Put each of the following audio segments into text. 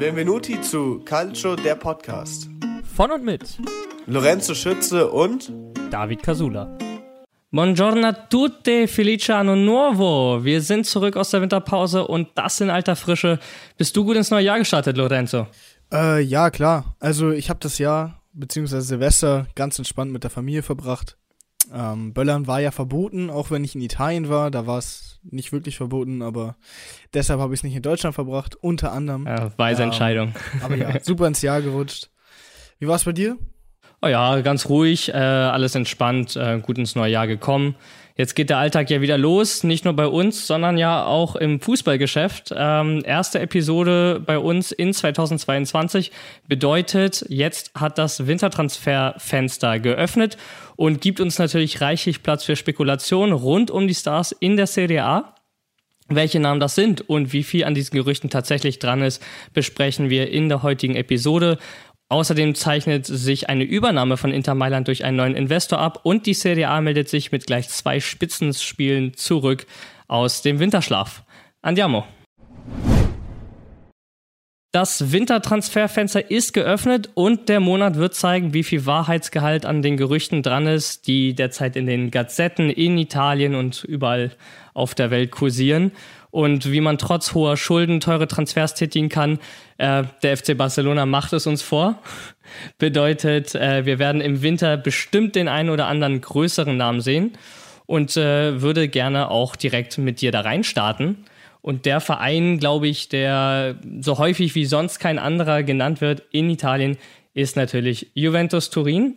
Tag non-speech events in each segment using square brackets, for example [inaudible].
Benvenuti zu Calcio, der Podcast. Von und mit Lorenzo Schütze und David Casula. Buongiorno a tutte, felice anno nuovo. Wir sind zurück aus der Winterpause und das in alter Frische. Bist du gut ins neue Jahr gestartet, Lorenzo? Äh, ja, klar. Also ich habe das Jahr, beziehungsweise Silvester, ganz entspannt mit der Familie verbracht. Ähm, Böllern war ja verboten, auch wenn ich in Italien war. Da war es nicht wirklich verboten, aber deshalb habe ich es nicht in Deutschland verbracht, unter anderem. Ja, weise Ähm, Entscheidung. Aber ja, [laughs] super ins Jahr gerutscht. Wie war es bei dir? Oh ja, ganz ruhig, äh, alles entspannt, äh, gut ins neue Jahr gekommen. Jetzt geht der Alltag ja wieder los, nicht nur bei uns, sondern ja auch im Fußballgeschäft. Ähm, erste Episode bei uns in 2022 bedeutet, jetzt hat das Wintertransferfenster geöffnet und gibt uns natürlich reichlich Platz für Spekulationen rund um die Stars in der Serie A. Welche Namen das sind und wie viel an diesen Gerüchten tatsächlich dran ist, besprechen wir in der heutigen Episode. Außerdem zeichnet sich eine Übernahme von Inter Mailand durch einen neuen Investor ab und die Serie A meldet sich mit gleich zwei Spitzenspielen zurück aus dem Winterschlaf. Andiamo. Das Wintertransferfenster ist geöffnet und der Monat wird zeigen, wie viel Wahrheitsgehalt an den Gerüchten dran ist, die derzeit in den Gazetten in Italien und überall auf der Welt kursieren und wie man trotz hoher Schulden teure Transfers tätigen kann. Äh, der FC Barcelona macht es uns vor. [laughs] Bedeutet, äh, wir werden im Winter bestimmt den einen oder anderen größeren Namen sehen und äh, würde gerne auch direkt mit dir da reinstarten. Und der Verein, glaube ich, der so häufig wie sonst kein anderer genannt wird in Italien, ist natürlich Juventus Turin.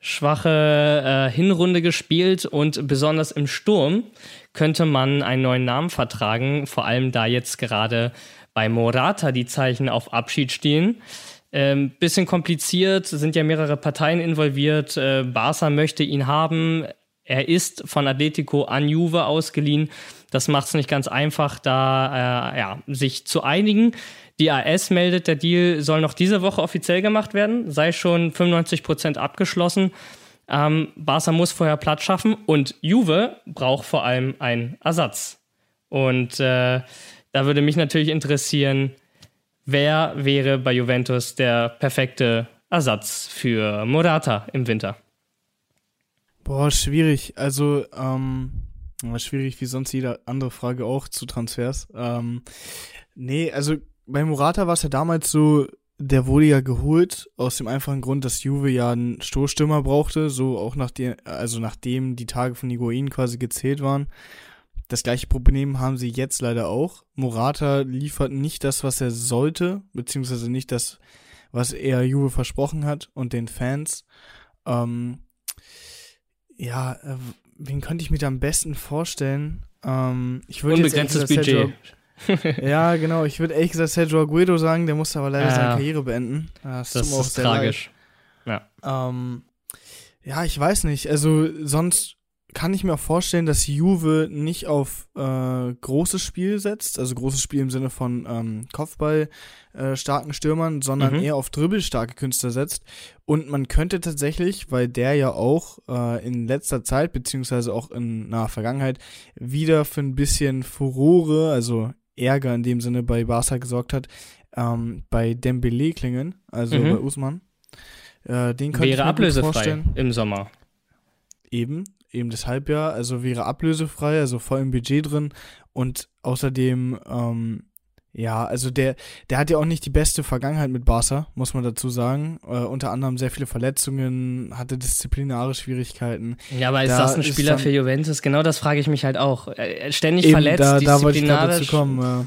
Schwache äh, Hinrunde gespielt und besonders im Sturm könnte man einen neuen Namen vertragen, vor allem da jetzt gerade bei Morata die Zeichen auf Abschied stehen. Ähm, bisschen kompliziert, sind ja mehrere Parteien involviert. Äh, Barca möchte ihn haben. Er ist von Atletico an Juve ausgeliehen. Das macht es nicht ganz einfach, da äh, ja, sich zu einigen. Die AS meldet, der Deal soll noch diese Woche offiziell gemacht werden, sei schon 95% abgeschlossen. Ähm, Barca muss vorher Platz schaffen und Juve braucht vor allem einen Ersatz. Und äh, da würde mich natürlich interessieren, wer wäre bei Juventus der perfekte Ersatz für Morata im Winter? Boah, schwierig. Also, ähm, schwierig wie sonst jede andere Frage auch zu Transfers. Ähm, nee, also bei Morata war es ja damals so, der wurde ja geholt aus dem einfachen Grund, dass Juve ja einen Stoßstürmer brauchte, so auch nachdem, also nachdem die Tage von Higuain quasi gezählt waren. Das gleiche Problem haben sie jetzt leider auch. Morata liefert nicht das, was er sollte, beziehungsweise nicht das, was er Juve versprochen hat und den Fans. Ähm, ja, äh, wen könnte ich mir da am besten vorstellen? Ähm, ich würde jetzt Unbegrenztes gesagt Budget. Sergio, [laughs] ja, genau. Ich würde ehrlich gesagt Sergio Aguero sagen, der musste aber leider Ja. seine Karriere beenden. Das, Das ist tragisch. Leid. Ähm, ja, ich weiß nicht. Also sonst kann ich mir auch vorstellen, dass Juve nicht auf äh, großes Spiel setzt, also großes Spiel im Sinne von ähm, Kopfball äh, starken Stürmern, sondern Mhm. eher auf dribbelstarke Künstler setzt. Und man könnte tatsächlich, weil der ja auch äh, in letzter Zeit, beziehungsweise auch in naher Vergangenheit, wieder für ein bisschen Furore, also Ärger in dem Sinne bei Barca gesorgt hat, ähm, bei Dembele klingen, also Mhm. bei Usman. Äh, den könnte ich Wäre mir gut ablösefrei vorstellen. im Sommer. Eben, eben deshalb ja. Also wäre ablösefrei, also voll im Budget drin. Und außerdem, ähm, ja, also der, der hat ja auch nicht die beste Vergangenheit mit Barca, muss man dazu sagen. Äh, unter anderem sehr viele Verletzungen, hatte disziplinare Schwierigkeiten. Ja, aber ist Da das ein Spieler dann- für Juventus? Genau das frage ich mich halt auch. Äh, Ständig Eben, verletzt, da, da wollte ich gerade disziplinarisch. dazu kommen. Ja.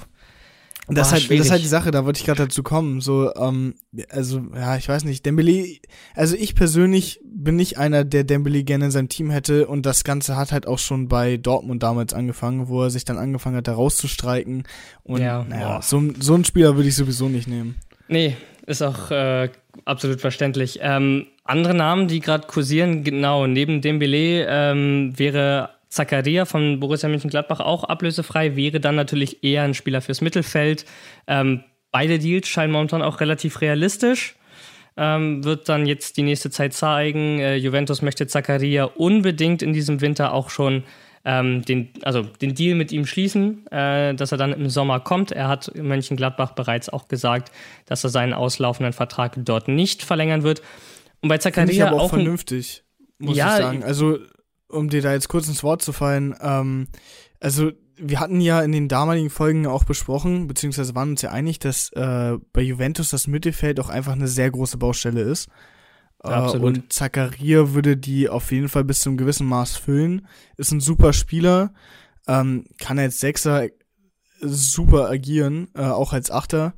Das, ist halt, das ist halt die Sache, da wollte ich gerade dazu kommen. So, ähm, also, ja, ich weiß nicht, Dembele, also ich persönlich bin nicht einer, der Dembele gerne in seinem Team hätte und das Ganze hat halt auch schon bei Dortmund damals angefangen, wo er sich dann angefangen hat, da rauszustreiken. Und Ja, naja, so, so einen Spieler würde ich sowieso nicht nehmen. Nee, ist auch äh, absolut verständlich. Ähm, andere Namen, die gerade kursieren, genau, neben Dembele ähm, wäre Zakaria von Borussia Mönchengladbach auch ablösefrei, wäre dann natürlich eher ein Spieler fürs Mittelfeld. Ähm, beide Deals scheinen momentan auch relativ realistisch. Ähm, wird dann jetzt die nächste Zeit zeigen. Äh, Juventus möchte Zakaria unbedingt in diesem Winter auch schon ähm, den, also den Deal mit ihm schließen, äh, dass er dann im Sommer kommt. Er hat Mönchengladbach bereits auch gesagt, dass er seinen auslaufenden Vertrag dort nicht verlängern wird. Und bei Zakaria ich aber auch, auch vernünftig, muss ja, ich sagen. Also, um dir da jetzt kurz ins Wort zu fallen, ähm, also wir hatten ja in den damaligen Folgen auch besprochen, beziehungsweise waren uns ja einig, dass äh, bei Juventus das Mittelfeld auch einfach eine sehr große Baustelle ist. Äh, Absolut. Und Zakaria würde die auf jeden Fall bis zum gewissen Maß füllen. Ist ein super Spieler, ähm, kann als Sechser super agieren, äh, auch als Achter.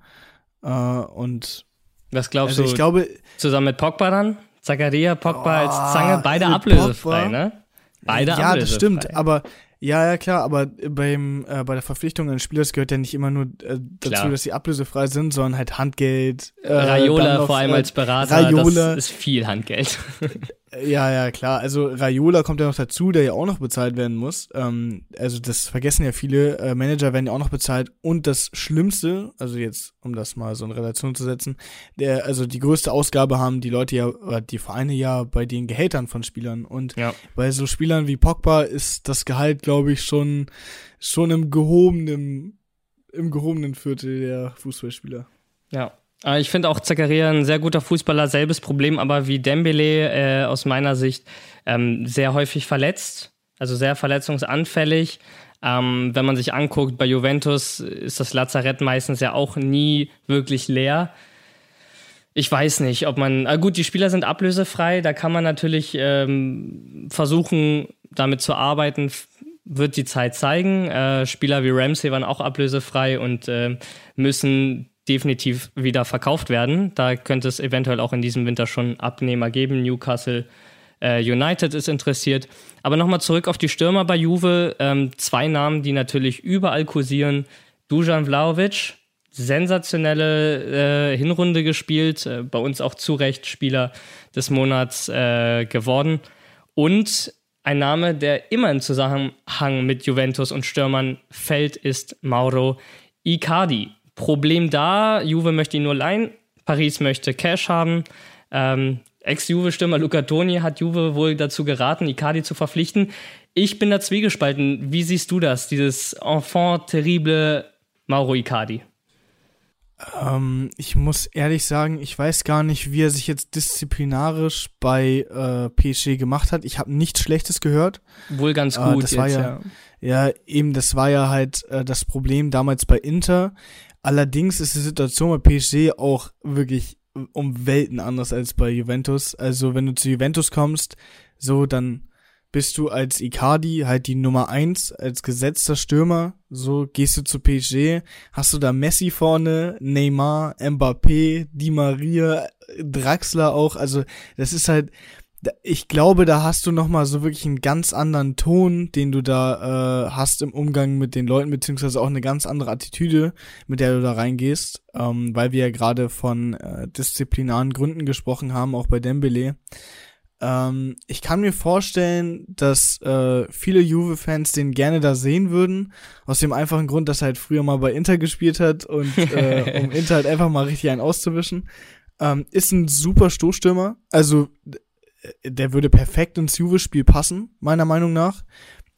Äh, und was glaubst also du? Ich glaube, zusammen mit Pogba dann? Zakaria, Pogba oh, als Zange, beide ablösefrei, ne? Beide ja, das stimmt, aber ja, ja, klar, aber beim, äh, bei der Verpflichtung eines Spielers gehört ja nicht immer nur äh, dazu, klar. dass sie ablösefrei sind, sondern halt Handgeld. Äh, Raiola vor allem als Berater, Raiola. das ist viel Handgeld. [laughs] Ja, ja, klar. Also Raiola kommt ja noch dazu, der ja auch noch bezahlt werden muss. Ähm, also das vergessen ja viele. Äh, Manager werden ja auch noch bezahlt. Und das Schlimmste, also jetzt, um das mal so in Relation zu setzen, der, also die größte Ausgabe haben die Leute ja, die Vereine ja bei den Gehältern von Spielern. Und ja. bei so Spielern wie Pogba ist das Gehalt, glaube ich, schon, schon im gehobenen, im gehobenen Viertel der Fußballspieler. Ja, ich finde auch Zakaria ein sehr guter Fußballer, selbes Problem, aber wie Dembele äh, aus meiner Sicht ähm, sehr häufig verletzt, also sehr verletzungsanfällig. Ähm, wenn man sich anguckt, bei Juventus ist das Lazarett meistens ja auch nie wirklich leer. Ich weiß nicht, ob man. Ah gut, die Spieler sind ablösefrei, da kann man natürlich ähm, versuchen, damit zu arbeiten. Wird die Zeit zeigen. Äh, Spieler wie Ramsey waren auch ablösefrei und äh, müssen definitiv wieder verkauft werden. Da könnte es eventuell auch in diesem Winter schon Abnehmer geben. Newcastle äh, United ist interessiert. Aber nochmal zurück auf die Stürmer bei Juve. Ähm, zwei Namen, die natürlich überall kursieren. Dujan Vlaovic, sensationelle äh, Hinrunde gespielt, äh, bei uns auch zu Recht Spieler des Monats äh, geworden. Und ein Name, der immer im Zusammenhang mit Juventus und Stürmern fällt, ist Mauro Icardi. Problem da, Juve möchte ihn nur leihen, Paris möchte Cash haben. Ähm, Ex-Juve-Stürmer Luca Toni hat Juve wohl dazu geraten, Icardi zu verpflichten. Ich bin da zwiegespalten. Wie siehst du das, dieses Enfant terrible Mauro Icardi? Ähm, ich muss ehrlich sagen, ich weiß gar nicht, wie er sich jetzt disziplinarisch bei äh, PSG gemacht hat. Ich habe nichts Schlechtes gehört. Wohl ganz äh, gut. Äh, das jetzt, war ja, ja, ja, eben, das war ja halt äh, das Problem damals bei Inter. Allerdings ist die Situation bei PSG auch wirklich um Welten anders als bei Juventus. Also wenn du zu Juventus kommst, so dann bist du als Icardi halt die Nummer eins als gesetzter Stürmer. So gehst du zu PSG, hast du da Messi vorne, Neymar, Mbappé, Di Maria, Draxler auch. Also das ist halt, ich glaube, da hast du nochmal so wirklich einen ganz anderen Ton, den du da äh, hast im Umgang mit den Leuten, beziehungsweise auch eine ganz andere Attitüde, mit der du da reingehst, ähm, weil wir ja gerade von äh, disziplinaren Gründen gesprochen haben, auch bei Dembele. Ähm, ich kann mir vorstellen, dass äh, viele Juve-Fans den gerne da sehen würden, aus dem einfachen Grund, dass er halt früher mal bei Inter gespielt hat und [laughs] äh, um Inter halt einfach mal richtig einen auszuwischen. Ähm, ist ein super Stoßstürmer. Also der würde perfekt ins Juve-Spiel passen, meiner Meinung nach.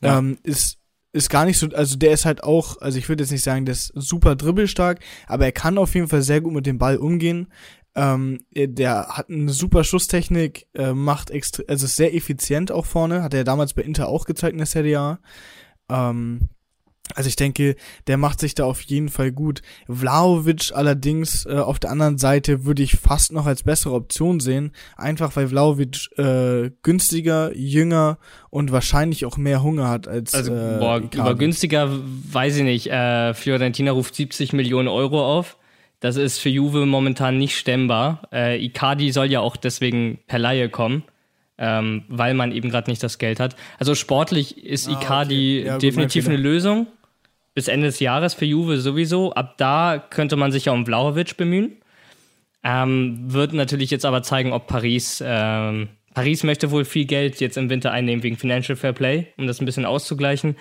Ja. Ähm, ist, ist gar nicht so, also der ist halt auch, also ich würde jetzt nicht sagen, der ist super dribbelstark, aber er kann auf jeden Fall sehr gut mit dem Ball umgehen. Ähm, der hat eine super Schusstechnik, äh, macht extra, also ist sehr effizient auch vorne, hat er damals bei Inter auch gezeigt in der Serie A. Ähm, also ich denke, der macht sich da auf jeden Fall gut. Vlaovic allerdings äh, auf der anderen Seite würde ich fast noch als bessere Option sehen, einfach weil Vlaovic äh, günstiger, jünger und wahrscheinlich auch mehr Hunger hat als Also äh, boah, über günstiger weiß ich nicht. Äh, Fiorentina ruft 70 Millionen Euro auf. Das ist für Juve momentan nicht stemmbar. Äh, Icardi soll ja auch deswegen per Laie kommen. Ähm, weil man eben gerade nicht das Geld hat. Also sportlich ist ah, Icardi okay. ja, definitiv eine Lösung bis Ende des Jahres für Juve sowieso. Ab da könnte man sich ja um Vlaovic bemühen. Ähm, wird natürlich jetzt aber zeigen, ob Paris. Ähm, Paris möchte wohl viel Geld jetzt im Winter einnehmen wegen Financial Fair Play, um das ein bisschen auszugleichen.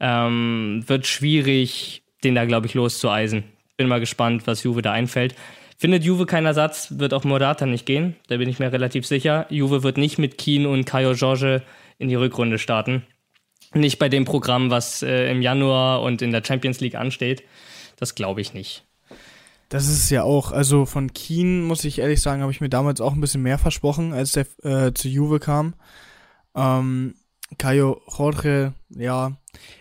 Ähm, wird schwierig, den da, glaube ich, loszueisen. Bin mal gespannt, was Juve da einfällt. Findet Juve keinen Ersatz, wird auch Morata nicht gehen. Da bin ich mir relativ sicher. Juve wird nicht mit Keen und Caio Jorge in die Rückrunde starten. Nicht bei dem Programm, was äh, im Januar und in der Champions League ansteht. Das glaube ich nicht. Das ist ja auch. Also von Keen, muss ich ehrlich sagen, habe ich mir damals auch ein bisschen mehr versprochen, als der äh, zu Juve kam. Ähm, Caio Jorge, ja,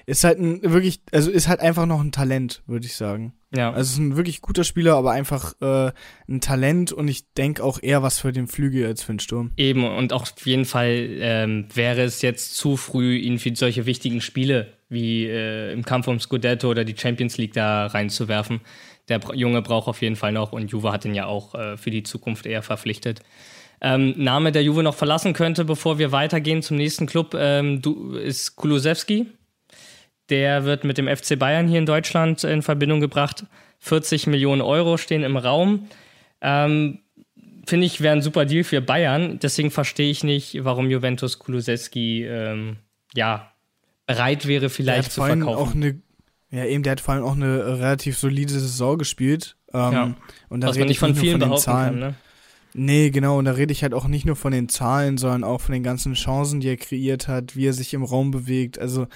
ist halt ein wirklich, also ist halt einfach noch ein Talent, würde ich sagen. Ja. Also ist ein wirklich guter Spieler, aber einfach äh, ein Talent und ich denke auch eher was für den Flügel als für den Sturm. Eben, und auch auf jeden Fall ähm, wäre es jetzt zu früh, ihn für solche wichtigen Spiele wie äh, im Kampf um Scudetto oder die Champions League da reinzuwerfen. Der Junge braucht auf jeden Fall noch und Juve hat ihn ja auch äh, für die Zukunft eher verpflichtet. Ähm, Name, der Juve noch verlassen könnte, bevor wir weitergehen zum nächsten Club, ähm, du, ist Kulusewski. Der wird mit dem FC Bayern hier in Deutschland in Verbindung gebracht. 40 Millionen Euro stehen im Raum. Ähm, Finde ich, wäre ein super Deal für Bayern. Deswegen verstehe ich nicht, warum Juventus Kulusewski ähm, ja, bereit wäre, vielleicht zu verkaufen. Auch eine, ja, eben, der hat vor allem auch eine relativ solide Saison gespielt. Ähm, ja. und da Was man nicht von vielen behaupten Zahlen. kann, ne? Nee, genau, und da rede ich halt auch nicht nur von den Zahlen, sondern auch von den ganzen Chancen, die er kreiert hat, wie er sich im Raum bewegt. Also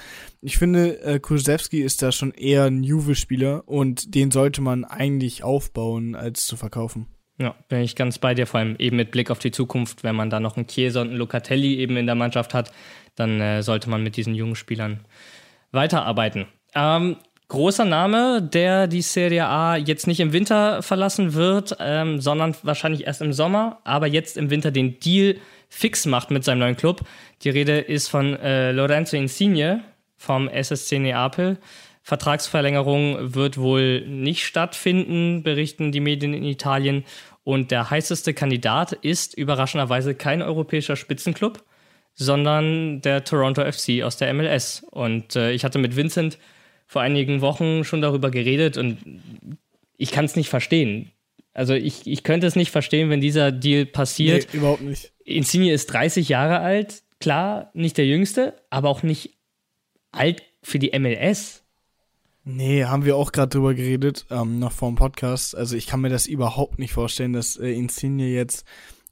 ich finde, äh, Kurzewski ist da schon eher ein Juve-Spieler und den sollte man eigentlich aufbauen, als zu verkaufen. Ja, bin ich ganz bei dir, vor allem eben mit Blick auf die Zukunft, wenn man da noch einen Chiesa und einen Locatelli eben in der Mannschaft hat, dann äh, sollte man mit diesen jungen Spielern weiterarbeiten. Ähm, großer Name, der die Serie A jetzt nicht im Winter verlassen wird, ähm, sondern wahrscheinlich erst im Sommer, aber jetzt im Winter den Deal fix macht mit seinem neuen Club. Die Rede ist von äh, Lorenzo Insigne vom SSC Neapel. Vertragsverlängerung wird wohl nicht stattfinden, berichten die Medien in Italien. Und der heißeste Kandidat ist überraschenderweise kein europäischer Spitzenclub, sondern der Toronto FC aus der MLS. Und äh, ich hatte mit Vincent vor einigen Wochen schon darüber geredet und ich kann es nicht verstehen. Also ich, ich könnte es nicht verstehen, wenn dieser Deal passiert. Nee, überhaupt nicht. Insigne ist 30 Jahre alt, klar, nicht der Jüngste, aber auch nicht alt für die MLS. Nee, haben wir auch gerade drüber geredet, ähm, noch vor dem Podcast. Also ich kann mir das überhaupt nicht vorstellen, dass äh, Insigne jetzt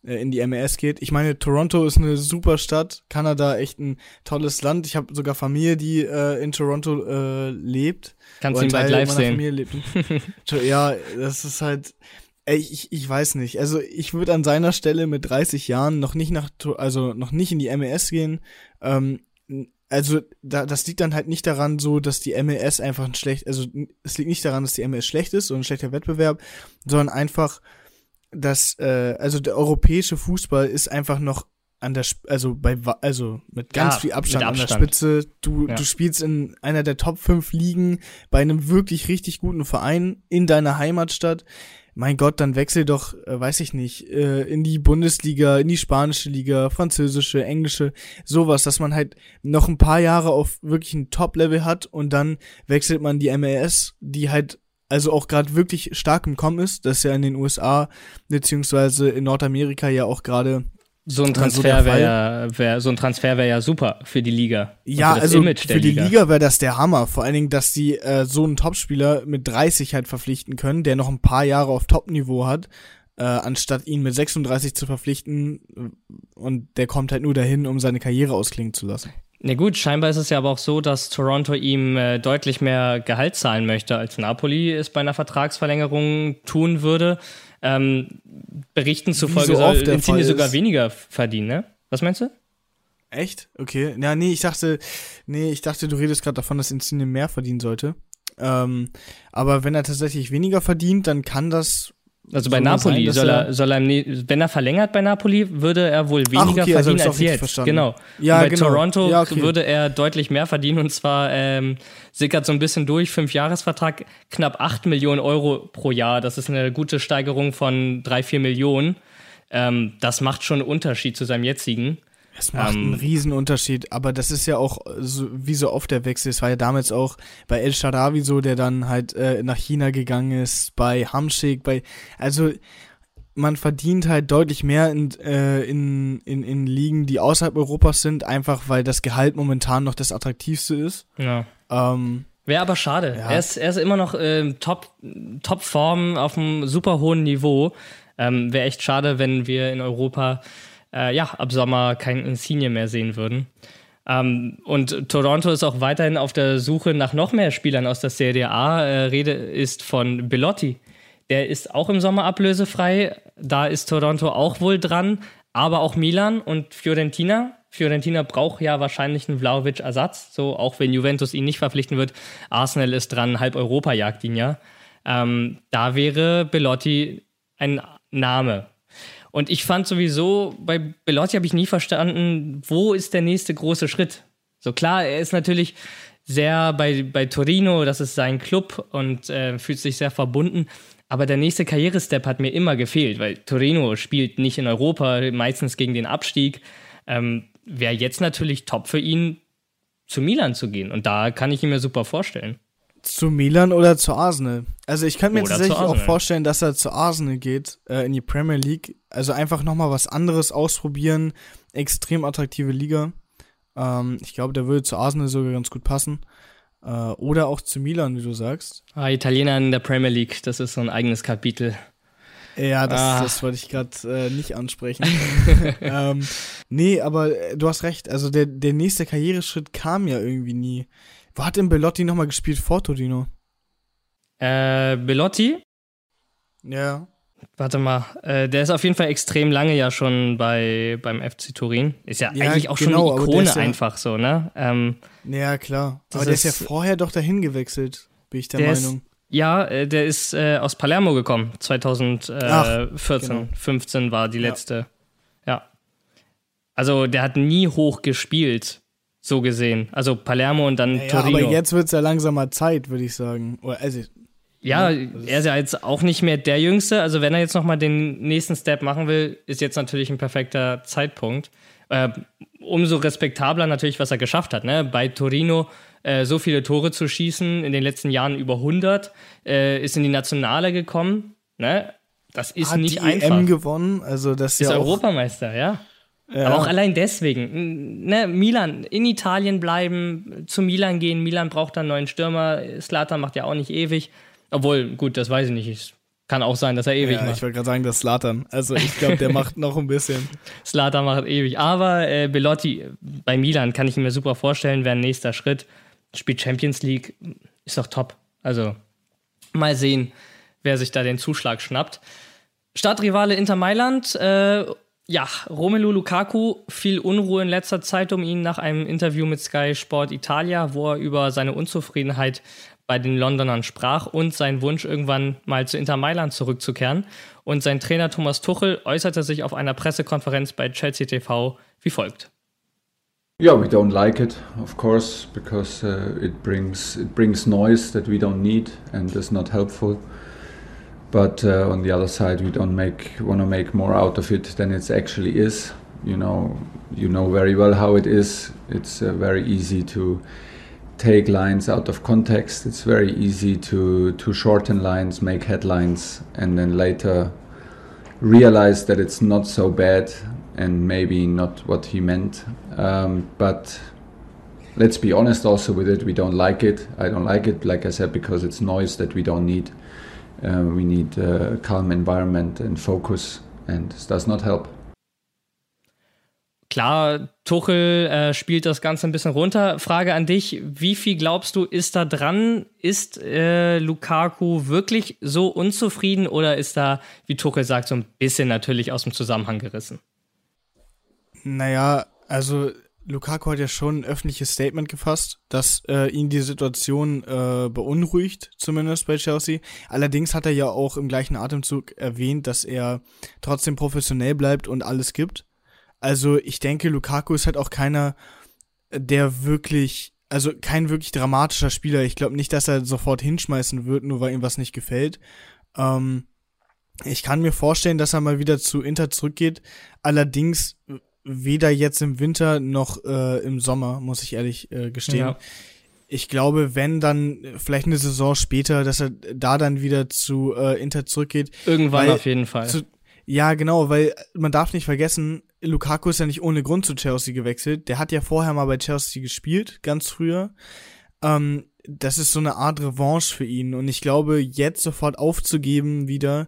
in die MLS geht. Ich meine, Toronto ist eine super Stadt, Kanada echt ein tolles Land. Ich habe sogar Familie, die äh, in Toronto äh, lebt. Kannst du ihn bald live sehen. [laughs] ja, das ist halt ey, ich, ich weiß nicht. Also ich würde an seiner Stelle mit 30 Jahren noch nicht nach also noch nicht in die MLS gehen. Ähm, also da, das liegt dann halt nicht daran so, dass die MLS einfach ein schlecht, also es liegt nicht daran, dass die MLS schlecht ist und ein schlechter Wettbewerb, sondern einfach dass äh, also der europäische Fußball ist einfach noch an der also bei also mit ganz ja, viel Abstand, Abstand, an der Spitze. Du ja. du spielst in einer der Top 5 Ligen bei einem wirklich richtig guten Verein in deiner Heimatstadt. Mein Gott, dann wechsel doch, äh, weiß ich nicht, äh, in die Bundesliga, in die spanische Liga, französische, englische, sowas, dass man halt noch ein paar Jahre auf wirklich ein Top-Level hat und dann wechselt man die MLS, die halt also auch gerade wirklich stark im Kommen ist, das ist ja in den USA beziehungsweise in Nordamerika ja auch gerade so ein Transfer so wäre wär, so ein Transfer wäre ja super für die Liga. Ja, für also für die Liga, Liga wäre das der Hammer. Vor allen Dingen, dass die äh, so einen Topspieler mit 30 halt verpflichten können, der noch ein paar Jahre auf Top-Niveau hat, äh, anstatt ihn mit 36 zu verpflichten und der kommt halt nur dahin, um seine Karriere ausklingen zu lassen. Na gut, scheinbar ist es ja aber auch so, dass Toronto ihm äh, deutlich mehr Gehalt zahlen möchte, als Napoli es bei einer Vertragsverlängerung tun würde. Ähm, Berichten zufolge so soll Insigne sogar weniger verdienen, ne? Was meinst du? Echt? Okay. Ja, nee, ich dachte, nee, ich dachte, du redest gerade davon, dass Insigne mehr verdienen sollte. Ähm, aber wenn er tatsächlich weniger verdient, dann kann das also bei Napoli sein, soll er, soll er, wenn er verlängert bei Napoli, würde er wohl weniger Ach, okay, also verdienen also als jetzt. Verstanden. Genau. Ja, und bei genau. Toronto ja, okay. würde er deutlich mehr verdienen und zwar ähm, sickert so ein bisschen durch, fünf Jahresvertrag, knapp acht Millionen Euro pro Jahr. Das ist eine gute Steigerung von drei, vier Millionen. Ähm, das macht schon einen Unterschied zu seinem jetzigen. Es macht ähm, einen Riesenunterschied, aber das ist ja auch so, wie so oft der Wechsel. Es war ja damals auch bei El Sharawi so, der dann halt äh, nach China gegangen ist, bei Hamschick, bei also man verdient halt deutlich mehr in, äh, in, in, in Ligen, die außerhalb Europas sind, einfach weil das Gehalt momentan noch das attraktivste ist. Ja. Ähm, Wäre aber schade. Ja. Er, ist, er ist immer noch äh, top, top Form auf einem super hohen Niveau. Ähm, Wäre echt schade, wenn wir in Europa äh, ja, ab Sommer kein Insigne mehr sehen würden. Ähm, und Toronto ist auch weiterhin auf der Suche nach noch mehr Spielern aus der Serie A. Äh, Rede ist von Bellotti. Der ist auch im Sommer ablösefrei. Da ist Toronto auch wohl dran. Aber auch Milan und Fiorentina. Fiorentina braucht ja wahrscheinlich einen Vlaovic-Ersatz, so auch wenn Juventus ihn nicht verpflichten wird. Arsenal ist dran, halb Europa jagt ihn ja. Ähm, da wäre Bellotti ein Name. Und ich fand sowieso, bei Bellotti habe ich nie verstanden, wo ist der nächste große Schritt? So klar, er ist natürlich sehr bei, bei Torino, das ist sein Club und äh, fühlt sich sehr verbunden. Aber der nächste Karrierestep hat mir immer gefehlt, weil Torino spielt nicht in Europa, meistens gegen den Abstieg. Ähm, Wäre jetzt natürlich top für ihn, zu Milan zu gehen. Und da kann ich ihn mir super vorstellen. Zu Milan oder zu Arsenal? Also ich kann mir oder tatsächlich auch vorstellen, dass er zu Arsenal geht, äh, in die Premier League. Also einfach nochmal was anderes ausprobieren. Extrem attraktive Liga. Ähm, ich glaube, der würde zu Arsenal sogar ganz gut passen. Äh, oder auch zu Milan, wie du sagst. Ah, Italiener in der Premier League, das ist so ein eigenes Kapitel. Ja, das, ah. das wollte ich gerade äh, nicht ansprechen. [laughs] [laughs] ähm, nee, aber äh, du hast recht. Also der, der nächste Karriereschritt kam ja irgendwie nie. Wo hat denn Belotti nochmal gespielt vor Torino? Äh, Belotti? Ja. Warte mal, äh, der ist auf jeden Fall extrem lange ja schon bei, beim FC Turin. Ist ja, ja eigentlich auch genau, schon eine Ikone ja, einfach so, ne? Ähm, ja, klar. Aber der ist, ist, ja vorher doch dahin gewechselt, bin ich der, der Meinung. Ist, ja, äh, der ist äh, aus Palermo gekommen. 2014, Ach, genau. 15 war die letzte. Ja. ja. Also der hat nie hoch gespielt, so gesehen. Also Palermo und dann ja, Torino. Aber jetzt wird es ja langsam mal Zeit, würde ich sagen. Oder, also, ja, er ist ja jetzt auch nicht mehr der Jüngste. Also wenn er jetzt nochmal den nächsten Step machen will, ist jetzt natürlich ein perfekter Zeitpunkt. Äh, umso respektabler natürlich, was er geschafft hat. Ne? Bei Torino äh, so viele Tore zu schießen, in den letzten Jahren über 100, äh, ist in die Nationale gekommen. Ne? Das ist hat nicht die einfach. EM gewonnen, also das ist ja Europameister, ja. Ja. Aber auch allein deswegen. Ne, Milan, in Italien bleiben, zu Milan gehen. Milan braucht dann einen neuen Stürmer. Slatan macht ja auch nicht ewig. Obwohl, gut, das weiß ich nicht. Ich kann auch sein, dass er ewig ja, macht. Ich wollte gerade sagen, das Slatan. Also ich glaube, der [laughs] macht noch ein bisschen. Slatan macht ewig. Aber äh, Belotti bei Milan kann ich mir super vorstellen, wäre ein nächster Schritt spielt Champions League, ist doch top. Also mal sehen, wer sich da den Zuschlag schnappt. Stadtrivale Inter Mailand, äh, ja, Romelu Lukaku, viel Unruhe in letzter Zeit um ihn nach einem Interview mit Sky Sport Italia, wo er über seine Unzufriedenheit bei den Londonern sprach und seinen Wunsch, irgendwann mal zu Inter Mailand zurückzukehren. Und sein Trainer Thomas Tuchel äußerte sich auf einer Pressekonferenz bei Chelsea TV wie folgt. Yeah, we don't like it, of course, because uh, it brings it brings noise that we don't need and is not helpful. But uh, on the other side, we don't make want to make more out of it than it actually is. You know, you know very well how it is. It's uh, very easy to take lines out of context. It's very easy to to shorten lines, make headlines, and then later realize that it's not so bad and maybe not what he meant. Um, but let's be honest also with it. We don't like it. I don't like it, like I said, because it's noise that we don't need. Uh, we need a calm environment and focus, and it does not help. Klar, Tuchel äh, spielt das Ganze ein bisschen runter. Frage an dich: Wie viel glaubst du, ist da dran? Ist äh, Lukaku wirklich so unzufrieden oder ist da, wie Tuchel sagt, so ein bisschen natürlich aus dem Zusammenhang gerissen? Naja, also Lukaku hat ja schon ein öffentliches Statement gefasst, dass äh, ihn die Situation äh, beunruhigt, zumindest bei Chelsea. Allerdings hat er ja auch im gleichen Atemzug erwähnt, dass er trotzdem professionell bleibt und alles gibt. Also ich denke, Lukaku ist halt auch keiner, der wirklich, also kein wirklich dramatischer Spieler. Ich glaube nicht, dass er sofort hinschmeißen wird, nur weil ihm was nicht gefällt. Ähm, ich kann mir vorstellen, dass er mal wieder zu Inter zurückgeht. Allerdings weder jetzt im Winter noch äh, im Sommer, muss ich ehrlich äh, gestehen. Ja. Ich glaube, wenn dann vielleicht eine Saison später, dass er da dann wieder zu äh, Inter zurückgeht. Irgendwann auf jeden Fall. Zu, ja, genau, weil man darf nicht vergessen, Lukaku ist ja nicht ohne Grund zu Chelsea gewechselt. Der hat ja vorher mal bei Chelsea gespielt, ganz früher. Ähm, das ist so eine Art Revanche für ihn. Und ich glaube, jetzt sofort aufzugeben wieder,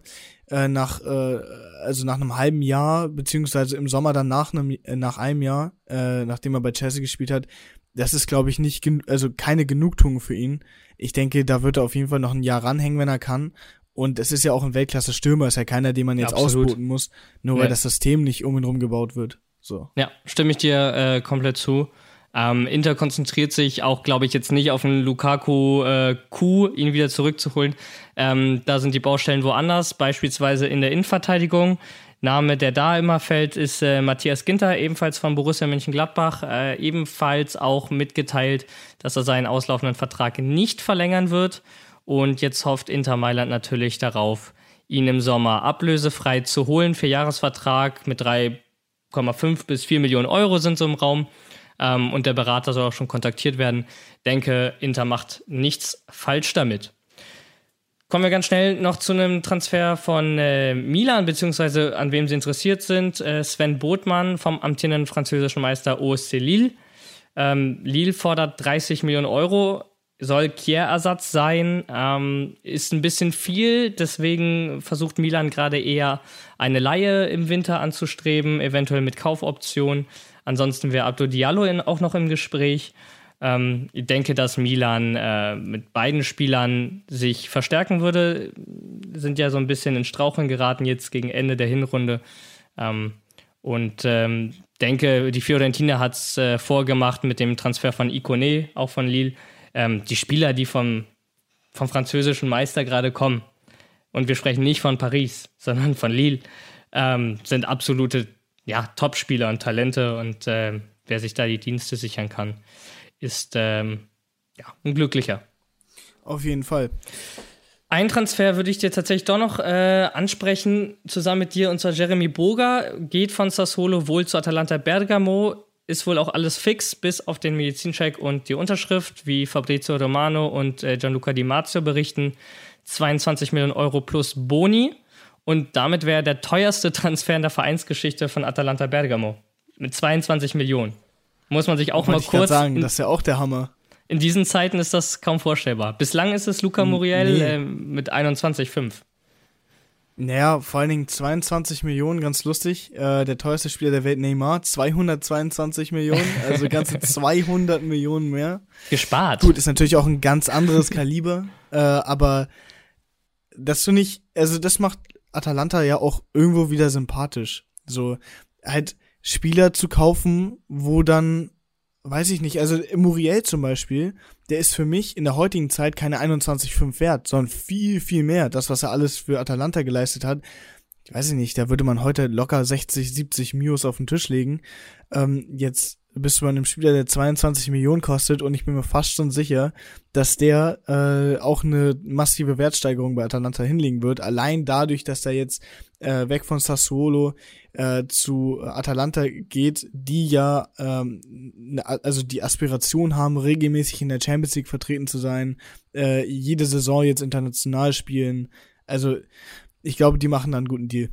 äh, nach, äh, also nach einem halben Jahr, beziehungsweise im Sommer dann nach einem, äh, nach einem Jahr, äh, nachdem er bei Chelsea gespielt hat, das ist, glaube ich, nicht, also keine Genugtuung für ihn. Ich denke, da wird er auf jeden Fall noch ein Jahr ranhängen, wenn er kann. Und es ist ja auch ein Weltklasse-Stürmer, ist ja keiner, den man jetzt Absolut. ausboten muss, nur ja. weil das System nicht um ihn rum gebaut wird. So. Ja, stimme ich dir äh, komplett zu. Ähm, Inter konzentriert sich auch, glaube ich, jetzt nicht auf einen Lukaku äh, ihn wieder zurückzuholen. Ähm, da sind die Baustellen woanders, beispielsweise in der Innenverteidigung. Name, der da immer fällt, ist äh, Matthias Ginter, ebenfalls von Borussia Mönchengladbach, äh, ebenfalls auch mitgeteilt, dass er seinen auslaufenden Vertrag nicht verlängern wird. Und jetzt hofft Inter Mailand natürlich darauf, ihn im Sommer ablösefrei zu holen. Für Jahresvertrag mit 3,5 bis 4 Millionen Euro sind so im Raum. Ähm, und der Berater soll auch schon kontaktiert werden. Denke, Inter macht nichts falsch damit. Kommen wir ganz schnell noch zu einem Transfer von äh, Milan, beziehungsweise an wem sie interessiert sind. Äh, Sven Botmann vom amtierenden französischen Meister OSC Lille. Ähm, Lille fordert 30 Millionen Euro soll Kier-Ersatz sein, ähm, ist ein bisschen viel, deswegen versucht Milan gerade eher eine Laie im Winter anzustreben, eventuell mit Kaufoption. Ansonsten wäre Abdo Diallo in, auch noch im Gespräch. Ähm, ich denke, dass Milan äh, mit beiden Spielern sich verstärken würde. Sind ja so ein bisschen in Straucheln geraten jetzt gegen Ende der Hinrunde. Ähm, und ähm, denke, die Fiorentina hat es äh, vorgemacht mit dem Transfer von Icone, auch von Lille ähm, die Spieler, die vom, vom französischen Meister gerade kommen, und wir sprechen nicht von Paris, sondern von Lille, ähm, sind absolute ja, Top-Spieler und Talente. Und äh, wer sich da die Dienste sichern kann, ist ähm, ja, ein Glücklicher. Auf jeden Fall. Ein Transfer würde ich dir tatsächlich doch noch äh, ansprechen, zusammen mit dir, und zwar Jeremy Boga geht von Sassolo wohl zu Atalanta Bergamo, ist wohl auch alles fix, bis auf den Medizincheck und die Unterschrift, wie Fabrizio Romano und äh, Gianluca Di Marzio berichten. 22 Millionen Euro plus Boni. Und damit wäre der teuerste Transfer in der Vereinsgeschichte von Atalanta Bergamo. Mit 22 Millionen. Muss man sich auch mal kurz. sagen, das ist ja auch der Hammer. In diesen Zeiten ist das kaum vorstellbar. Bislang ist es Luca Muriel nee. äh, mit 21,5. Naja, vor allen Dingen 22 Millionen, ganz lustig. Äh, der teuerste Spieler der Welt, Neymar, 222 Millionen, also [laughs] ganze 200 Millionen mehr. Gespart. Gut, ist natürlich auch ein ganz anderes Kaliber, äh, aber das finde ich, also das macht Atalanta ja auch irgendwo wieder sympathisch. So, halt Spieler zu kaufen, wo dann weiß ich nicht, also Muriel zum Beispiel, der ist für mich in der heutigen Zeit keine 21,5 wert, sondern viel, viel mehr. Das, was er alles für Atalanta geleistet hat, ich weiß ich nicht, da würde man heute locker 60, 70 Mios auf den Tisch legen. Ähm, jetzt bist du bei einem Spieler, der 22 Millionen kostet und ich bin mir fast schon sicher, dass der äh, auch eine massive Wertsteigerung bei Atalanta hinlegen wird. Allein dadurch, dass er jetzt äh, weg von Sassuolo äh, zu Atalanta geht, die ja ähm, ne, also die Aspiration haben, regelmäßig in der Champions League vertreten zu sein, äh, jede Saison jetzt international spielen. Also ich glaube, die machen da einen guten Deal.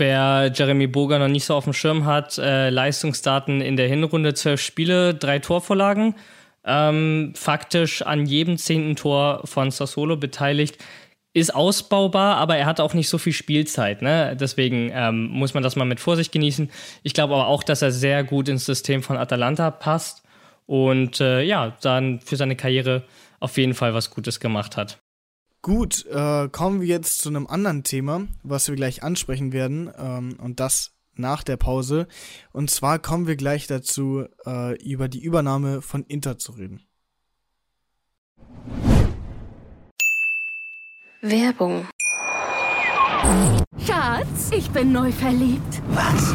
Wer Jeremy Boga noch nicht so auf dem Schirm hat, äh, Leistungsdaten in der Hinrunde, zwölf Spiele, drei Torvorlagen. Ähm, faktisch an jedem zehnten Tor von Sassolo beteiligt. Ist ausbaubar, aber er hat auch nicht so viel Spielzeit. Ne? Deswegen ähm, muss man das mal mit Vorsicht genießen. Ich glaube aber auch, dass er sehr gut ins System von Atalanta passt und äh, ja, dann für seine Karriere auf jeden Fall was Gutes gemacht hat. Gut, äh, kommen wir jetzt zu einem anderen Thema, was wir gleich ansprechen werden, ähm, und das nach der Pause. Und zwar kommen wir gleich dazu, äh, über die Übernahme von Inter zu reden. Werbung. Schatz, ich bin neu verliebt. Was?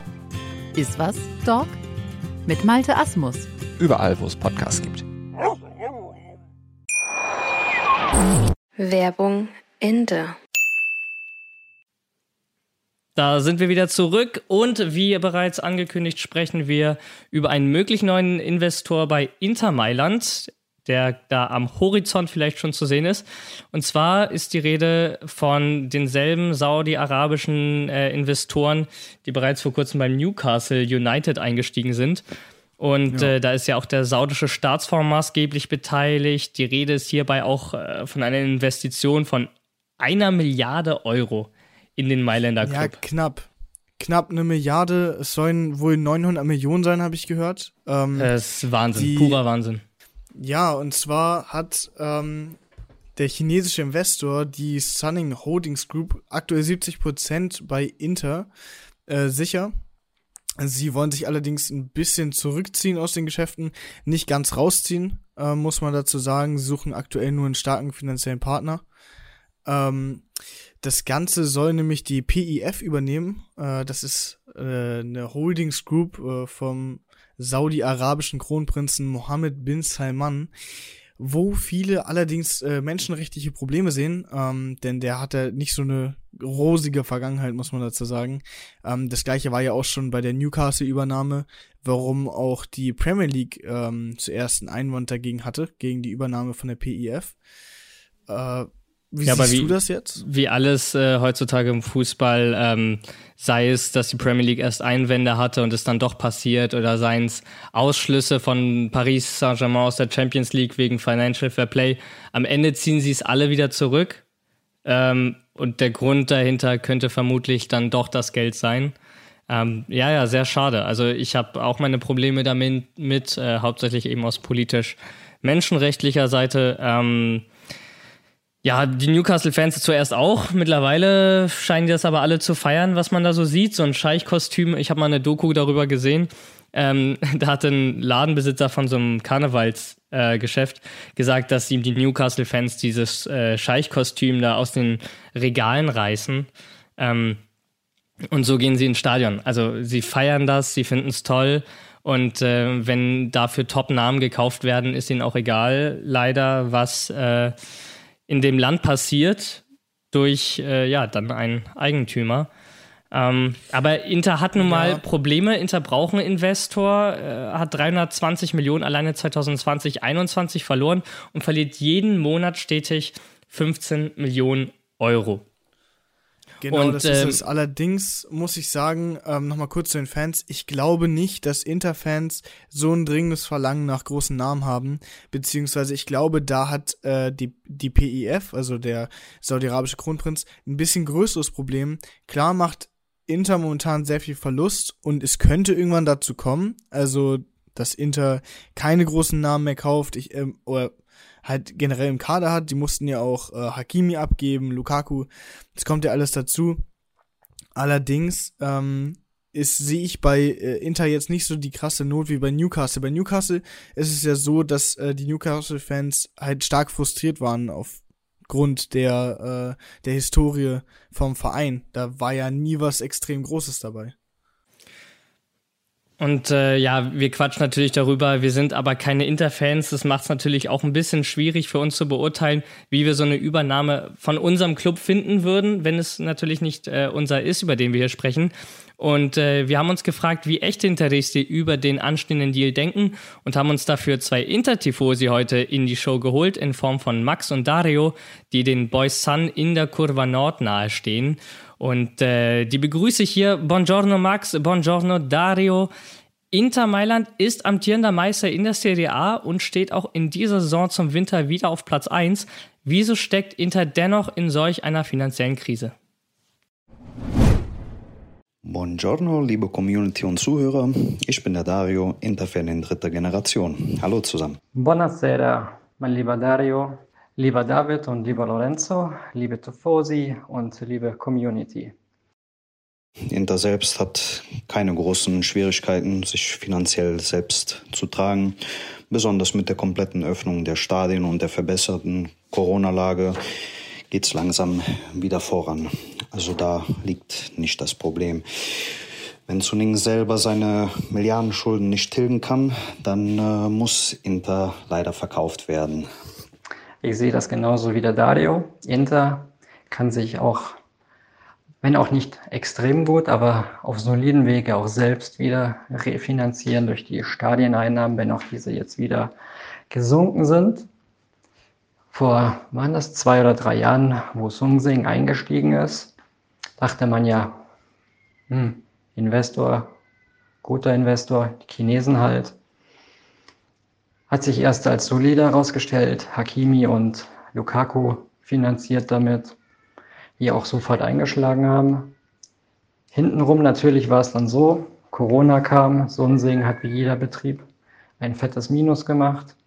Ist was, Dog? Mit Malte Asmus. Überall, wo es Podcasts gibt. Werbung Ende. Da sind wir wieder zurück und wie bereits angekündigt, sprechen wir über einen möglichen neuen Investor bei Inter Mailand der da am Horizont vielleicht schon zu sehen ist. Und zwar ist die Rede von denselben saudi-arabischen äh, Investoren, die bereits vor kurzem beim Newcastle United eingestiegen sind. Und ja. äh, da ist ja auch der saudische Staatsfonds maßgeblich beteiligt. Die Rede ist hierbei auch äh, von einer Investition von einer Milliarde Euro in den Mailänder Club. Ja, knapp. Knapp eine Milliarde. Es sollen wohl 900 Millionen sein, habe ich gehört. Ähm, das ist Wahnsinn, die, purer Wahnsinn. Ja, und zwar hat ähm, der chinesische Investor, die Sunning Holdings Group, aktuell 70% bei Inter äh, sicher. Sie wollen sich allerdings ein bisschen zurückziehen aus den Geschäften, nicht ganz rausziehen, äh, muss man dazu sagen. Sie suchen aktuell nur einen starken finanziellen Partner. Ähm, das Ganze soll nämlich die PIF übernehmen. Äh, das ist äh, eine Holdings Group äh, vom saudi-arabischen Kronprinzen Mohammed bin Salman, wo viele allerdings äh, menschenrechtliche Probleme sehen, ähm, denn der hatte nicht so eine rosige Vergangenheit, muss man dazu sagen. Ähm, das gleiche war ja auch schon bei der Newcastle-Übernahme, warum auch die Premier League ähm, zuerst einen Einwand dagegen hatte, gegen die Übernahme von der PIF. Äh, wie ja, siehst wie, du das jetzt? Wie alles äh, heutzutage im Fußball, ähm, sei es, dass die Premier League erst Einwände hatte und es dann doch passiert, oder seien es Ausschlüsse von Paris Saint-Germain aus der Champions League wegen Financial Fair Play. Am Ende ziehen sie es alle wieder zurück. Ähm, und der Grund dahinter könnte vermutlich dann doch das Geld sein. Ähm, ja, ja, sehr schade. Also ich habe auch meine Probleme damit, mit, äh, hauptsächlich eben aus politisch menschenrechtlicher Seite. Ähm, ja, die Newcastle-Fans zuerst auch. Mittlerweile scheinen die das aber alle zu feiern, was man da so sieht. So ein Scheichkostüm. Ich habe mal eine Doku darüber gesehen. Ähm, [laughs] da hat ein Ladenbesitzer von so einem Karnevalsgeschäft äh, gesagt, dass ihm die Newcastle-Fans dieses äh, Scheichkostüm da aus den Regalen reißen. Ähm, und so gehen sie ins Stadion. Also sie feiern das, sie finden es toll. Und äh, wenn dafür Top-Namen gekauft werden, ist ihnen auch egal, leider, was äh, in dem Land passiert durch äh, ja dann einen Eigentümer. Ähm, aber Inter hat nun mal ja. Probleme. Inter braucht einen Investor, äh, hat 320 Millionen alleine 2020, 2021 verloren und verliert jeden Monat stetig 15 Millionen Euro. Genau, und, das ist ähm, es. Allerdings muss ich sagen, ähm, nochmal kurz zu den Fans, ich glaube nicht, dass Inter-Fans so ein dringendes Verlangen nach großen Namen haben, beziehungsweise ich glaube, da hat äh, die, die PIF, also der saudi-arabische Kronprinz, ein bisschen größeres Problem. Klar macht Inter momentan sehr viel Verlust und es könnte irgendwann dazu kommen, also dass Inter keine großen Namen mehr kauft, ich, ähm, oder halt generell im Kader hat. Die mussten ja auch äh, Hakimi abgeben, Lukaku. Das kommt ja alles dazu. Allerdings ähm, ist sehe ich bei äh, Inter jetzt nicht so die krasse Not wie bei Newcastle. Bei Newcastle ist es ja so, dass äh, die Newcastle-Fans halt stark frustriert waren aufgrund der äh, der Historie vom Verein. Da war ja nie was extrem Großes dabei. Und äh, ja, wir quatschen natürlich darüber, wir sind aber keine Interfans. Das macht es natürlich auch ein bisschen schwierig für uns zu beurteilen, wie wir so eine Übernahme von unserem Club finden würden, wenn es natürlich nicht äh, unser ist, über den wir hier sprechen. Und äh, wir haben uns gefragt, wie echte Interessierte über den anstehenden Deal denken und haben uns dafür zwei Intertifosi heute in die Show geholt, in Form von Max und Dario, die den Boys Sun in der Kurva Nord nahestehen. Und äh, die begrüße ich hier. Buongiorno Max, buongiorno Dario. Inter Mailand ist amtierender Meister in der Serie A und steht auch in dieser Saison zum Winter wieder auf Platz 1. Wieso steckt Inter dennoch in solch einer finanziellen Krise? Buongiorno, liebe Community und Zuhörer. Ich bin der Dario, Interfan in dritter Generation. Hallo zusammen. Buonasera, mein lieber Dario, lieber David und lieber Lorenzo, liebe Tifosi und liebe Community. Inter selbst hat keine großen Schwierigkeiten, sich finanziell selbst zu tragen. Besonders mit der kompletten Öffnung der Stadien und der verbesserten Corona-Lage geht es langsam wieder voran. Also da liegt nicht das Problem. Wenn Zuning selber seine Milliardenschulden nicht tilgen kann, dann äh, muss Inter leider verkauft werden. Ich sehe das genauso wie der Dario. Inter kann sich auch, wenn auch nicht extrem gut, aber auf soliden Wege auch selbst wieder refinanzieren durch die Stadieneinnahmen, wenn auch diese jetzt wieder gesunken sind. Vor, waren das zwei oder drei Jahren, wo Sung Sing eingestiegen ist, dachte man ja, hm, Investor, guter Investor, die Chinesen halt. Hat sich erst als solider herausgestellt, Hakimi und Lukaku finanziert damit, die auch sofort eingeschlagen haben. Hintenrum natürlich war es dann so, Corona kam, Sonsing hat wie jeder Betrieb ein fettes Minus gemacht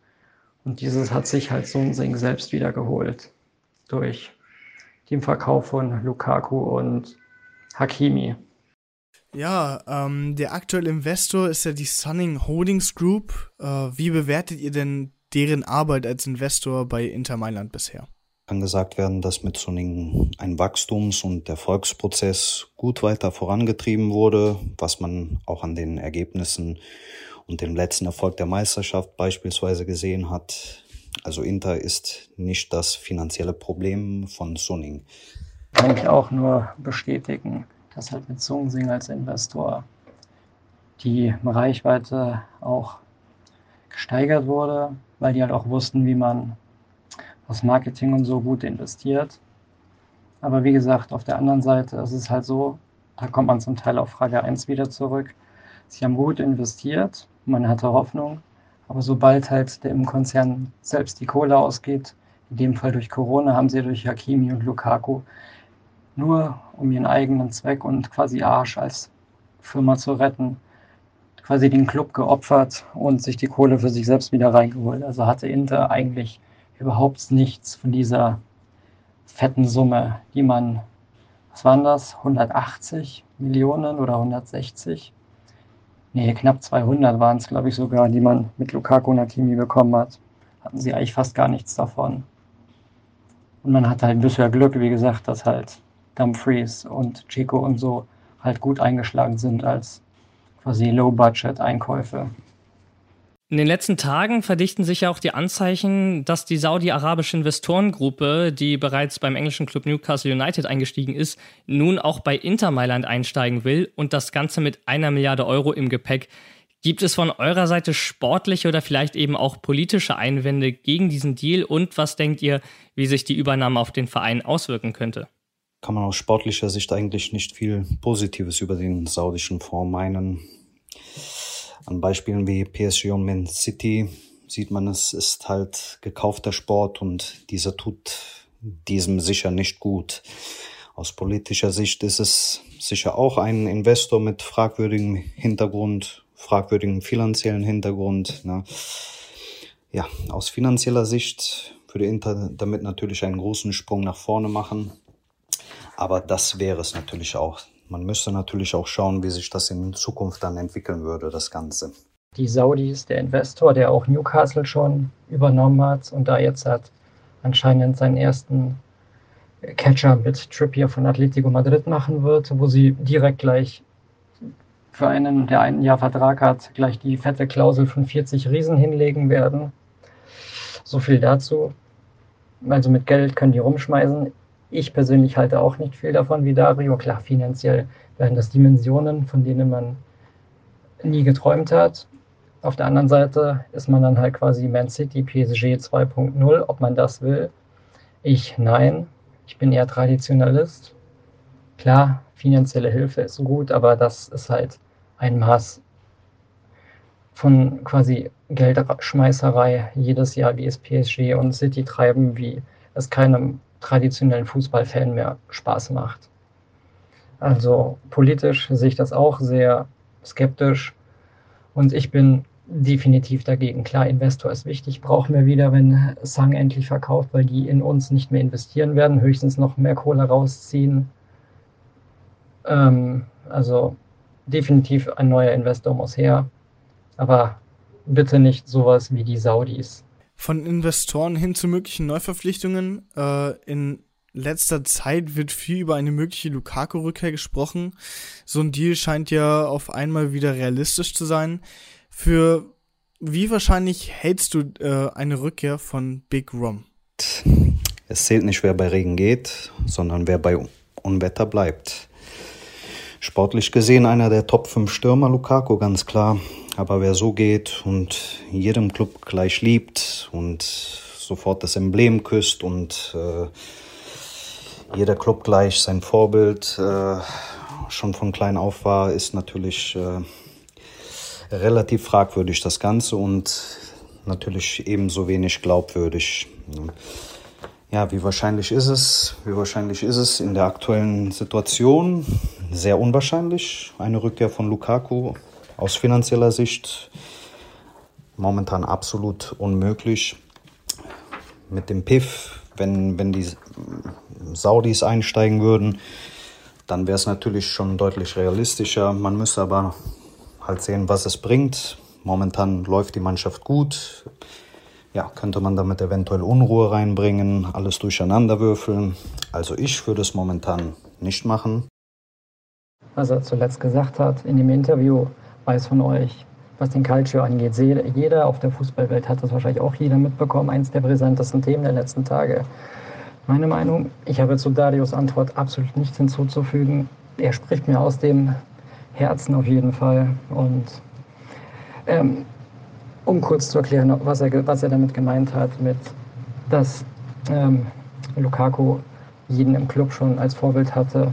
und dieses hat sich halt Sonsing selbst wieder geholt durch den Verkauf von Lukaku und Hakimi. Ja, ähm, der aktuelle Investor ist ja die Sunning Holdings Group. Äh, wie bewertet ihr denn deren Arbeit als Investor bei Inter Mailand bisher? Kann gesagt werden, dass mit Sunning ein Wachstums- und Erfolgsprozess gut weiter vorangetrieben wurde, was man auch an den Ergebnissen und dem letzten Erfolg der Meisterschaft beispielsweise gesehen hat. Also Inter ist nicht das finanzielle Problem von Sunning. Kann ich auch nur bestätigen dass halt mit Zungensing als Investor die Reichweite auch gesteigert wurde, weil die halt auch wussten, wie man das Marketing und so gut investiert. Aber wie gesagt, auf der anderen Seite ist es halt so, da kommt man zum Teil auf Frage 1 wieder zurück. Sie haben gut investiert, man hatte Hoffnung, aber sobald halt der im Konzern selbst die Kohle ausgeht, in dem Fall durch Corona, haben sie durch Hakimi und Lukaku nur um ihren eigenen Zweck und quasi Arsch als Firma zu retten, quasi den Club geopfert und sich die Kohle für sich selbst wieder reingeholt. Also hatte Inter eigentlich überhaupt nichts von dieser fetten Summe, die man, was waren das, 180 Millionen oder 160? Nee, knapp 200 waren es, glaube ich, sogar, die man mit Lukaku und Hakimi bekommen hat. Hatten sie eigentlich fast gar nichts davon. Und man hatte halt bisher Glück, wie gesagt, dass halt Dumfries und Chico und so halt gut eingeschlagen sind als quasi Low-Budget-Einkäufe. In den letzten Tagen verdichten sich ja auch die Anzeichen, dass die saudi-arabische Investorengruppe, die bereits beim englischen Club Newcastle United eingestiegen ist, nun auch bei Inter Mailand einsteigen will und das Ganze mit einer Milliarde Euro im Gepäck. Gibt es von eurer Seite sportliche oder vielleicht eben auch politische Einwände gegen diesen Deal und was denkt ihr, wie sich die Übernahme auf den Verein auswirken könnte? Kann man aus sportlicher Sicht eigentlich nicht viel Positives über den saudischen Fonds meinen. An Beispielen wie PSG und Man City sieht man, es ist halt gekaufter Sport und dieser tut diesem sicher nicht gut. Aus politischer Sicht ist es sicher auch ein Investor mit fragwürdigem Hintergrund, fragwürdigem finanziellen Hintergrund. Ne? Ja, aus finanzieller Sicht würde Inter damit natürlich einen großen Sprung nach vorne machen. Aber das wäre es natürlich auch. Man müsste natürlich auch schauen, wie sich das in Zukunft dann entwickeln würde, das Ganze. Die Saudis, der Investor, der auch Newcastle schon übernommen hat und da jetzt hat anscheinend seinen ersten Catcher mit Trippier von Atletico Madrid machen wird, wo sie direkt gleich für einen, der ein Jahr Vertrag hat, gleich die fette Klausel von 40 Riesen hinlegen werden. So viel dazu. Also mit Geld können die rumschmeißen. Ich persönlich halte auch nicht viel davon wie Dario. Klar, finanziell werden das Dimensionen, von denen man nie geträumt hat. Auf der anderen Seite ist man dann halt quasi Man City PSG 2.0, ob man das will. Ich nein. Ich bin eher Traditionalist. Klar, finanzielle Hilfe ist gut, aber das ist halt ein Maß von quasi Geldschmeißerei jedes Jahr, wie es PSG und City treiben, wie es keinem traditionellen Fußballfan mehr Spaß macht. Also politisch sehe ich das auch sehr skeptisch und ich bin definitiv dagegen. Klar, Investor ist wichtig, brauchen wir wieder, wenn Sang endlich verkauft, weil die in uns nicht mehr investieren werden, höchstens noch mehr Kohle rausziehen. Ähm, also definitiv ein neuer Investor muss her, aber bitte nicht sowas wie die Saudis von Investoren hin zu möglichen Neuverpflichtungen. Äh, in letzter Zeit wird viel über eine mögliche Lukaku-Rückkehr gesprochen. So ein Deal scheint ja auf einmal wieder realistisch zu sein. Für wie wahrscheinlich hältst du äh, eine Rückkehr von Big Rom? Es zählt nicht, wer bei Regen geht, sondern wer bei Unwetter bleibt. Sportlich gesehen einer der Top 5 Stürmer, Lukaku, ganz klar. Aber wer so geht und jedem Club gleich liebt und sofort das Emblem küsst und äh, jeder Club gleich sein Vorbild äh, schon von klein auf war, ist natürlich äh, relativ fragwürdig das Ganze und natürlich ebenso wenig glaubwürdig. Ja, wie wahrscheinlich ist es? Wie wahrscheinlich ist es in der aktuellen Situation? Sehr unwahrscheinlich. Eine Rückkehr von Lukaku aus finanzieller Sicht momentan absolut unmöglich. Mit dem PIF, wenn, wenn die Saudis einsteigen würden, dann wäre es natürlich schon deutlich realistischer. Man müsste aber halt sehen, was es bringt. Momentan läuft die Mannschaft gut ja, könnte man damit eventuell Unruhe reinbringen, alles durcheinander würfeln. Also ich würde es momentan nicht machen. Was er zuletzt gesagt hat in dem Interview, weiß von euch, was den Calcio angeht. Jeder auf der Fußballwelt hat das wahrscheinlich auch jeder mitbekommen. Eines der brisantesten Themen der letzten Tage. Meine Meinung, ich habe zu Darius Antwort absolut nichts hinzuzufügen. Er spricht mir aus dem Herzen auf jeden Fall. Und ähm, um kurz zu erklären, was er, was er damit gemeint hat, mit, dass ähm, Lukaku jeden im Club schon als Vorbild hatte.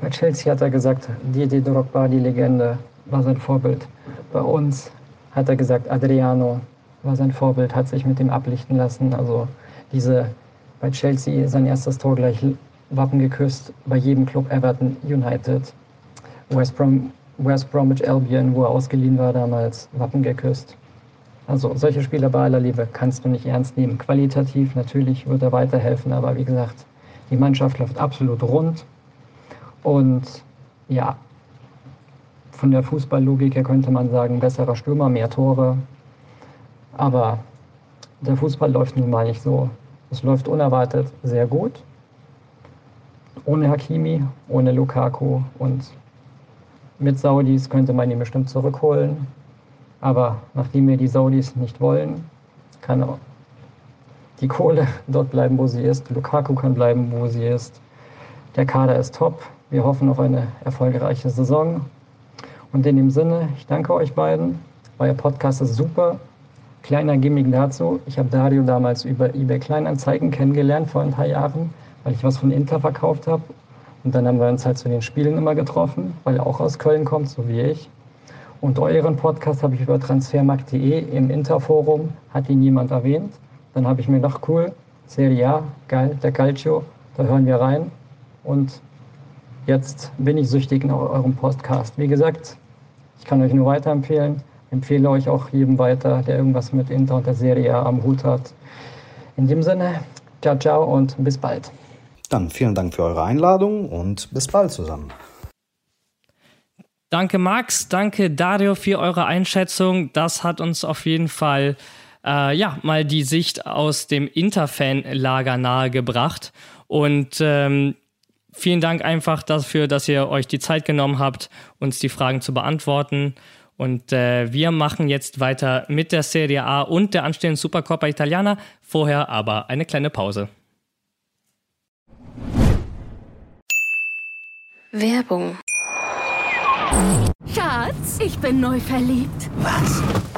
Bei Chelsea hat er gesagt, Didier Drogba, die Legende, war sein Vorbild. Bei uns hat er gesagt, Adriano war sein Vorbild, hat sich mit dem ablichten lassen. Also diese bei Chelsea sein erstes Tor gleich Wappen geküsst, bei jedem Club Everton, United, West, Brom, West Bromwich Albion, wo er ausgeliehen war damals, Wappen geküsst. Also solche Spieler bei aller Liebe kannst du nicht ernst nehmen. Qualitativ natürlich wird er weiterhelfen, aber wie gesagt, die Mannschaft läuft absolut rund. Und ja, von der Fußballlogik her könnte man sagen, besserer Stürmer, mehr Tore. Aber der Fußball läuft nun mal nicht so. Es läuft unerwartet sehr gut. Ohne Hakimi, ohne Lukaku und mit Saudis könnte man ihn bestimmt zurückholen. Aber nachdem wir die Saudis nicht wollen, kann die Kohle [laughs] dort bleiben, wo sie ist. Lukaku kann bleiben, wo sie ist. Der Kader ist top. Wir hoffen auf eine erfolgreiche Saison. Und in dem Sinne, ich danke euch beiden. Euer Podcast ist super. Kleiner Gimmick dazu. Ich habe Dario damals über eBay Kleinanzeigen kennengelernt vor ein paar Jahren, weil ich was von Inter verkauft habe. Und dann haben wir uns halt zu den Spielen immer getroffen, weil er auch aus Köln kommt, so wie ich. Und euren Podcast habe ich über transfermarkt.de im Interforum, hat ihn jemand erwähnt. Dann habe ich mir gedacht, cool, Serie A, geil, der Calcio, da hören wir rein. Und jetzt bin ich süchtig nach eurem Podcast. Wie gesagt, ich kann euch nur weiterempfehlen. Empfehle euch auch jedem weiter, der irgendwas mit Inter und der Serie A am Hut hat. In dem Sinne, ciao, ciao und bis bald. Dann vielen Dank für eure Einladung und bis bald zusammen. Danke Max, danke Dario für eure Einschätzung. Das hat uns auf jeden Fall äh, ja mal die Sicht aus dem Interfan-Lager nahegebracht. Und ähm, vielen Dank einfach dafür, dass ihr euch die Zeit genommen habt, uns die Fragen zu beantworten. Und äh, wir machen jetzt weiter mit der Serie A und der anstehenden Supercoppa Italiana. Vorher aber eine kleine Pause. Werbung Schatz, ich bin neu verliebt. Was?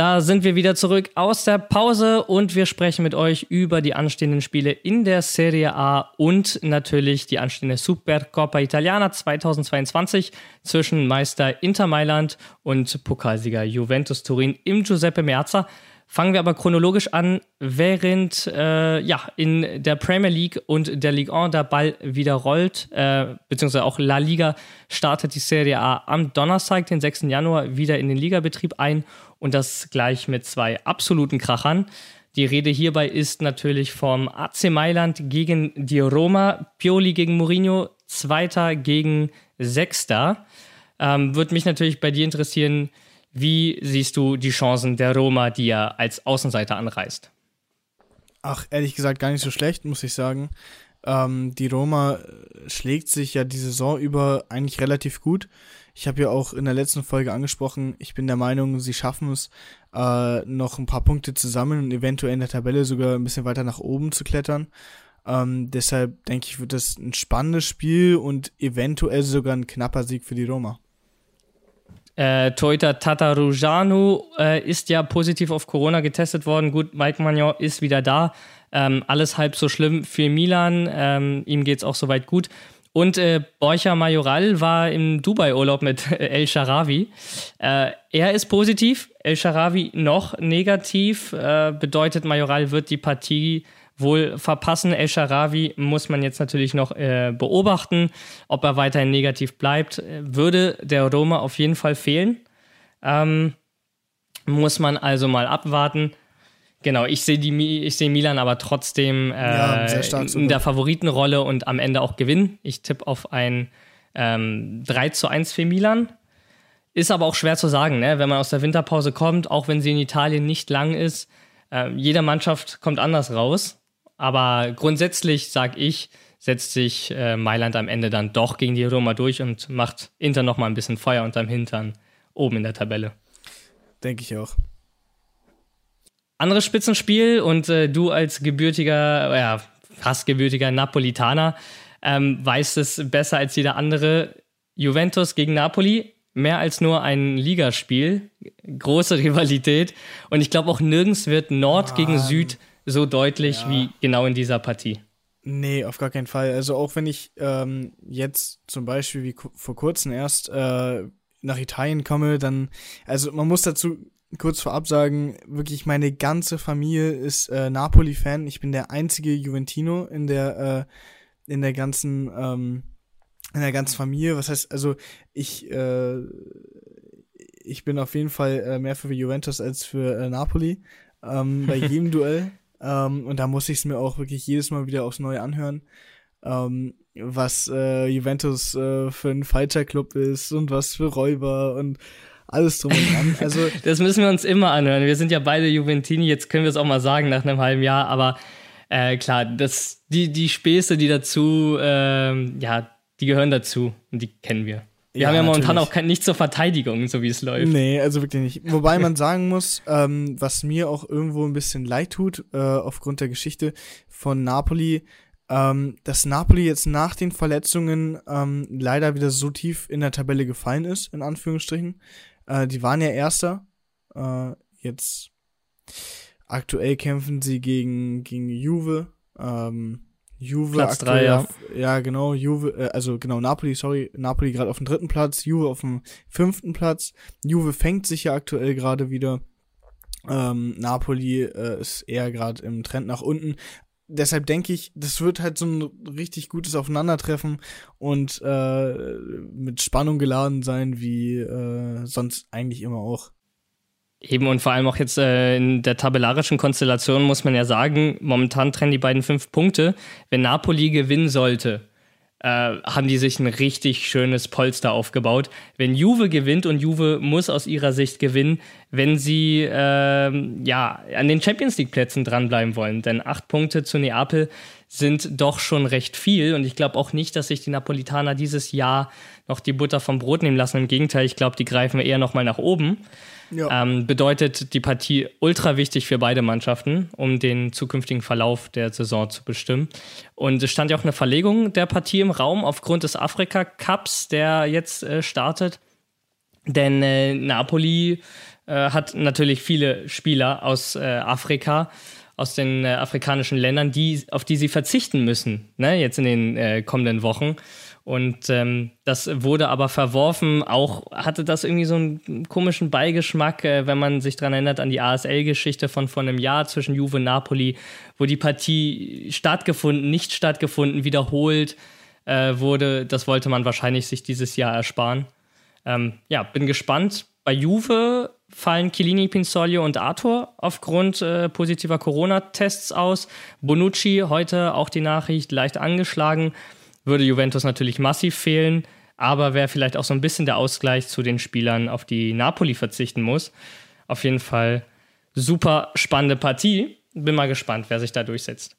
Da sind wir wieder zurück aus der Pause und wir sprechen mit euch über die anstehenden Spiele in der Serie A und natürlich die anstehende Supercoppa Italiana 2022 zwischen Meister Inter Mailand und Pokalsieger Juventus Turin im Giuseppe Meazza. Fangen wir aber chronologisch an, während äh, ja, in der Premier League und der Ligue 1 der Ball wieder rollt, äh, beziehungsweise auch La Liga startet die Serie A am Donnerstag, den 6. Januar, wieder in den Ligabetrieb ein und das gleich mit zwei absoluten Krachern. Die Rede hierbei ist natürlich vom AC Mailand gegen die Roma, Pioli gegen Mourinho, Zweiter gegen Sechster. Ähm, Würde mich natürlich bei dir interessieren, Wie siehst du die Chancen der Roma, die ja als Außenseiter anreist? Ach, ehrlich gesagt, gar nicht so schlecht, muss ich sagen. Ähm, die Roma schlägt sich ja die Saison über eigentlich relativ gut. Ich habe ja auch in der letzten Folge angesprochen, ich bin der Meinung, sie schaffen es, äh, noch ein paar Punkte zu sammeln und eventuell in der Tabelle sogar ein bisschen weiter nach oben zu klettern. Ähm, deshalb denke ich, wird das ein spannendes Spiel und eventuell sogar ein knapper Sieg für die Roma. Äh, Toyota Tatarujanu äh, ist ja positiv auf Corona getestet worden. Gut, Mike Magnon ist wieder da. Ähm, alles halb so schlimm für Milan. Ähm, ihm geht es auch soweit gut. Und äh, Borja Majoral war im Dubai-Urlaub mit El Sharawi. Äh, er ist positiv, El Sharawi noch negativ. Äh, bedeutet, Majoral wird die Partie wohl verpassen. El Sharawi muss man jetzt natürlich noch äh, beobachten, ob er weiterhin negativ bleibt. Würde der Roma auf jeden Fall fehlen. Ähm, muss man also mal abwarten. Genau, ich sehe sehe Milan aber trotzdem äh, ja, in der Favoritenrolle und am Ende auch gewinnen. Ich tippe auf ein ähm, 3 zu 1 für Milan. Ist aber auch schwer zu sagen, ne? wenn man aus der Winterpause kommt, auch wenn sie in Italien nicht lang ist. Äh, jede Mannschaft kommt anders raus. Aber grundsätzlich sage ich, setzt sich äh, Mailand am Ende dann doch gegen die Roma durch und macht Inter noch mal ein bisschen Feuer unterm Hintern oben in der Tabelle. Denke ich auch. Anderes Spitzenspiel und äh, du als gebürtiger, ja, fast gebürtiger Napolitaner ähm, weißt es besser als jeder andere. Juventus gegen Napoli, mehr als nur ein Ligaspiel, große Rivalität und ich glaube auch nirgends wird Nord ah, gegen Süd so deutlich ja. wie genau in dieser Partie. Nee, auf gar keinen Fall. Also auch wenn ich ähm, jetzt zum Beispiel wie vor kurzem erst äh, nach Italien komme, dann, also man muss dazu kurz vorab sagen, wirklich meine ganze Familie ist äh, Napoli-Fan. Ich bin der einzige Juventino in der äh, in der ganzen ähm, in der ganzen Familie. Was heißt, also ich äh, ich bin auf jeden Fall äh, mehr für Juventus als für äh, Napoli ähm, bei [laughs] jedem Duell. Ähm, und da muss ich es mir auch wirklich jedes Mal wieder aufs Neue anhören. Ähm, was äh, Juventus äh, für ein falscher Club ist und was für Räuber und alles drum und dran. [laughs] Also das müssen wir uns immer anhören. Wir sind ja beide Juventini, jetzt können wir es auch mal sagen nach einem halben Jahr, aber äh, klar, das, die, die Späße, die dazu, ähm, ja, die gehören dazu und die kennen wir. Wir ja, haben ja momentan natürlich. auch kein, nicht zur Verteidigung, so wie es läuft. Nee, also wirklich nicht. Wobei man sagen muss, ähm, was mir auch irgendwo ein bisschen leid tut, äh, aufgrund der Geschichte von Napoli, ähm, dass Napoli jetzt nach den Verletzungen ähm, leider wieder so tief in der Tabelle gefallen ist, in Anführungsstrichen. Äh, die waren ja Erster. Äh, jetzt aktuell kämpfen sie gegen, gegen Juve. Ähm, Juve Platz drei, ja. Ja, genau, Juve, äh, also genau, Napoli, sorry, Napoli gerade auf dem dritten Platz, Juve auf dem fünften Platz. Juve fängt sich ja aktuell gerade wieder. Ähm, Napoli äh, ist eher gerade im Trend nach unten deshalb denke ich, das wird halt so ein richtig gutes Aufeinandertreffen und äh, mit Spannung geladen sein, wie äh, sonst eigentlich immer auch. Eben und vor allem auch jetzt äh, in der tabellarischen Konstellation muss man ja sagen, momentan trennen die beiden fünf Punkte. Wenn Napoli gewinnen sollte, äh, haben die sich ein richtig schönes Polster aufgebaut. Wenn Juve gewinnt und Juve muss aus ihrer Sicht gewinnen, wenn sie äh, ja an den Champions League Plätzen dranbleiben wollen, denn acht Punkte zu Neapel sind doch schon recht viel und ich glaube auch nicht, dass sich die Napolitaner dieses Jahr noch die Butter vom Brot nehmen lassen. Im Gegenteil, ich glaube, die greifen eher noch mal nach oben. Ja. Ähm, bedeutet die Partie ultra wichtig für beide Mannschaften, um den zukünftigen Verlauf der Saison zu bestimmen. Und es stand ja auch eine Verlegung der Partie im Raum aufgrund des Afrika Cups, der jetzt äh, startet. Denn äh, Napoli äh, hat natürlich viele Spieler aus äh, Afrika aus den äh, afrikanischen Ländern, die, auf die sie verzichten müssen, ne, jetzt in den äh, kommenden Wochen. Und ähm, das wurde aber verworfen. Auch hatte das irgendwie so einen komischen Beigeschmack, äh, wenn man sich daran erinnert an die ASL-Geschichte von vor einem Jahr zwischen Juve und Napoli, wo die Partie stattgefunden, nicht stattgefunden, wiederholt äh, wurde. Das wollte man wahrscheinlich sich dieses Jahr ersparen. Ähm, ja, bin gespannt. Bei Juve fallen Chiellini, Pinsoglio und Arthur aufgrund äh, positiver Corona-Tests aus. Bonucci heute auch die Nachricht leicht angeschlagen würde Juventus natürlich massiv fehlen. aber wäre vielleicht auch so ein bisschen der Ausgleich zu den Spielern, auf die Napoli verzichten muss. Auf jeden Fall super spannende Partie. Bin mal gespannt, wer sich da durchsetzt.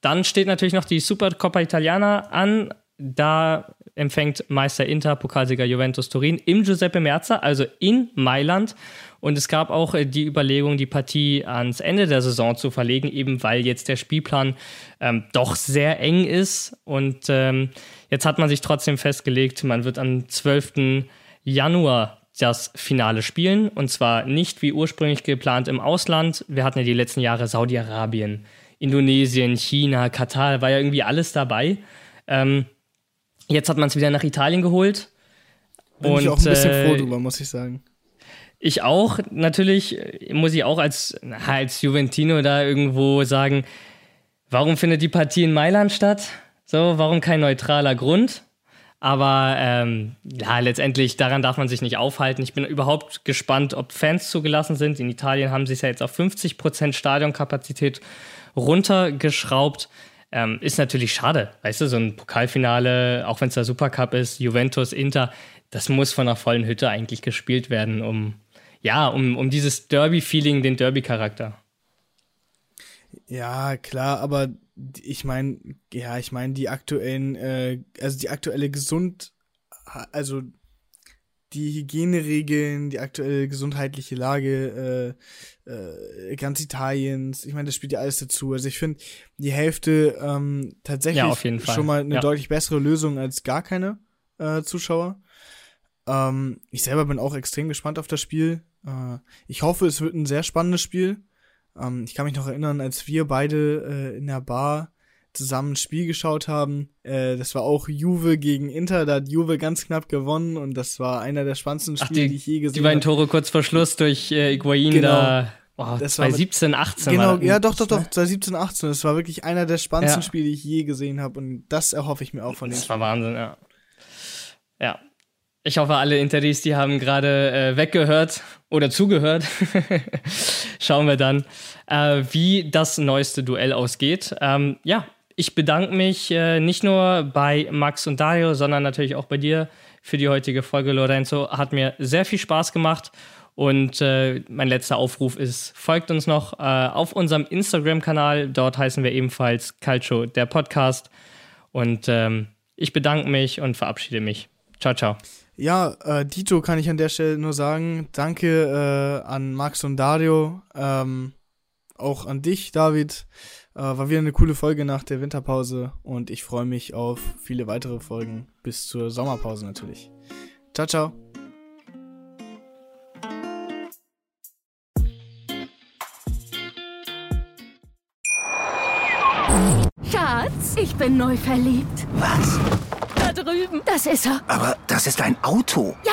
Dann steht natürlich noch die Supercoppa Italiana an. Da empfängt Meister Inter, Pokalsieger Juventus Turin im Giuseppe Merza, also in Mailand. Und es gab auch äh, die Überlegung, die Partie ans Ende der Saison zu verlegen, eben weil jetzt der Spielplan ähm, doch sehr eng ist. Und ähm, jetzt hat man sich trotzdem festgelegt, man wird am 12. Januar das Finale spielen. Und zwar nicht wie ursprünglich geplant im Ausland. Wir hatten ja die letzten Jahre Saudi-Arabien, Indonesien, China, Katar, war ja irgendwie alles dabei. Ähm, jetzt hat man es wieder nach Italien geholt. Bin und, ich auch ein bisschen äh, froh drüber, muss ich sagen. Ich auch, natürlich muss ich auch als, als Juventino da irgendwo sagen, warum findet die Partie in Mailand statt? So, warum kein neutraler Grund? Aber ähm, ja, letztendlich daran darf man sich nicht aufhalten. Ich bin überhaupt gespannt, ob Fans zugelassen sind. In Italien haben sie es ja jetzt auf 50% Stadionkapazität runtergeschraubt. Ähm, ist natürlich schade, weißt du, so ein Pokalfinale, auch wenn es der Supercup ist, Juventus, Inter, das muss von einer vollen Hütte eigentlich gespielt werden, um ja, um, um dieses Derby-Feeling, den Derby-Charakter. Ja, klar, aber ich meine, ja, ich meine, die aktuellen, äh, also die aktuelle Gesund, also die Hygieneregeln, die aktuelle gesundheitliche Lage äh, äh, ganz Italiens, ich meine, das spielt ja alles dazu. Also ich finde die Hälfte ähm, tatsächlich ja, schon mal eine ja. deutlich bessere Lösung als gar keine äh, Zuschauer. Ähm, ich selber bin auch extrem gespannt auf das Spiel. Äh, ich hoffe, es wird ein sehr spannendes Spiel. Ähm, ich kann mich noch erinnern, als wir beide äh, in der Bar zusammen ein Spiel geschaut haben. Äh, das war auch Juve gegen Inter. Da hat Juve ganz knapp gewonnen und das war einer der spannendsten Spiele, die, die, ich je gesehen habe. Die beiden Tore kurz vor Schluss durch äh, Higuain Genau. da. Oh, Das das war war mit- 17, 18. Genau, ja, doch, doch, ne? doch, 2017, 18. Das war wirklich einer der spannendsten Ja. Spiele, die ich je gesehen habe und das erhoffe ich mir auch von dem Das war Wahnsinn, ja. Ja. Ich hoffe, alle Interis, die haben gerade äh, weggehört oder zugehört. [laughs] Schauen wir dann, äh, wie das neueste Duell ausgeht. Ähm, ja, ich bedanke mich äh, nicht nur bei Max und Dario, sondern natürlich auch bei dir für die heutige Folge, Lorenzo. Hat mir sehr viel Spaß gemacht. Und äh, mein letzter Aufruf ist, folgt uns noch äh, auf unserem Instagram-Kanal. Dort heißen wir ebenfalls Calcio, der Podcast. Und ähm, ich bedanke mich und verabschiede mich. Ciao, ciao. Ja, äh, Dito kann ich an der Stelle nur sagen, danke äh, an Max und Dario, ähm, auch an dich, David. Äh, war wieder eine coole Folge nach der Winterpause und ich freue mich auf viele weitere Folgen bis zur Sommerpause natürlich. Ciao, ciao. Schatz, ich bin neu verliebt. Was? Da drüben. Das ist er. Aber das ist ein Auto. Ja,